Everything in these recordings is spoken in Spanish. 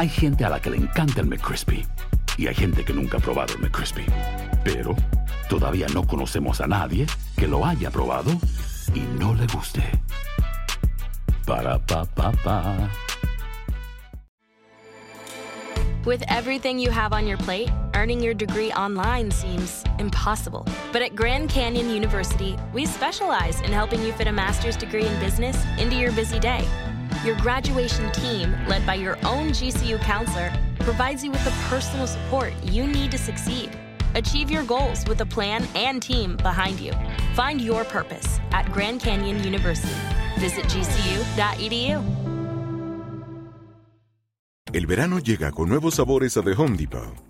Hay gente a la que le encanta el McCrispy y hay gente que nunca ha probado el McCrispy. Pero todavía no conocemos a nadie que lo haya probado y no le guste. Para pa pa pa. With everything you have on your plate, earning your degree online seems impossible. But at Grand Canyon University, we specialize in helping you fit a master's degree in business into your busy day. Your graduation team, led by your own GCU counselor, provides you with the personal support you need to succeed. Achieve your goals with a plan and team behind you. Find your purpose at Grand Canyon University. Visit gcu.edu. El verano llega con nuevos sabores a The Home Depot.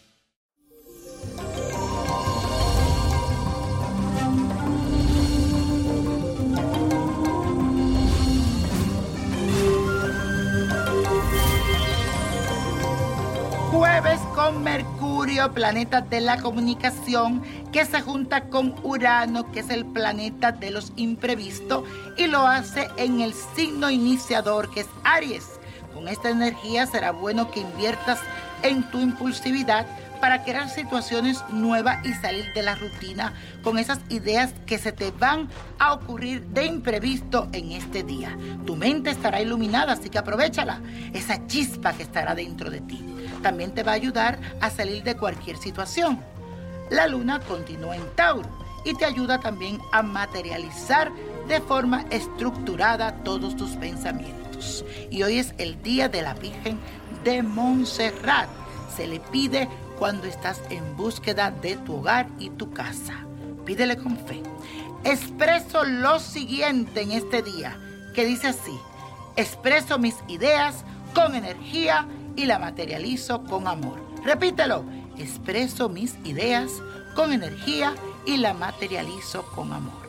Jueves con Mercurio, planeta de la comunicación, que se junta con Urano, que es el planeta de los imprevistos, y lo hace en el signo iniciador, que es Aries. Con esta energía será bueno que inviertas en tu impulsividad para crear situaciones nuevas y salir de la rutina con esas ideas que se te van a ocurrir de imprevisto en este día. Tu mente estará iluminada, así que aprovechala, esa chispa que estará dentro de ti. También te va a ayudar a salir de cualquier situación. La luna continúa en Tauro y te ayuda también a materializar de forma estructurada todos tus pensamientos. Y hoy es el día de la Virgen de Montserrat. Se le pide cuando estás en búsqueda de tu hogar y tu casa. Pídele con fe. Expreso lo siguiente en este día, que dice así, expreso mis ideas con energía y la materializo con amor. Repítelo, expreso mis ideas con energía y la materializo con amor.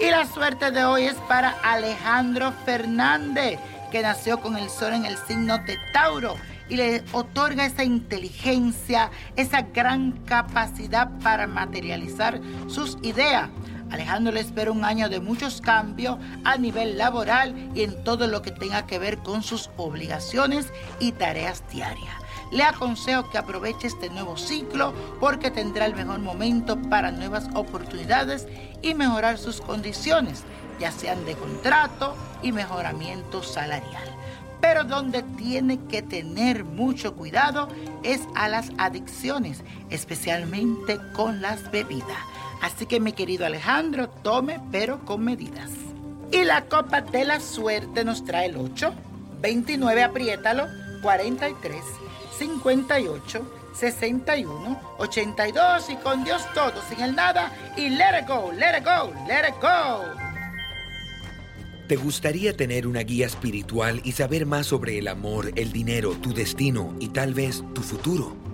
Y la suerte de hoy es para Alejandro Fernández, que nació con el sol en el signo de Tauro y le otorga esa inteligencia, esa gran capacidad para materializar sus ideas. Alejandro le espera un año de muchos cambios a nivel laboral y en todo lo que tenga que ver con sus obligaciones y tareas diarias. Le aconsejo que aproveche este nuevo ciclo porque tendrá el mejor momento para nuevas oportunidades y mejorar sus condiciones, ya sean de contrato y mejoramiento salarial. Pero donde tiene que tener mucho cuidado es a las adicciones, especialmente con las bebidas. Así que mi querido Alejandro, tome pero con medidas. Y la copa de la suerte nos trae el 8, 29, apriétalo, 43, 58, 61, 82 y con Dios todo, sin el nada y let it go, let it go, let it go. ¿Te gustaría tener una guía espiritual y saber más sobre el amor, el dinero, tu destino y tal vez tu futuro?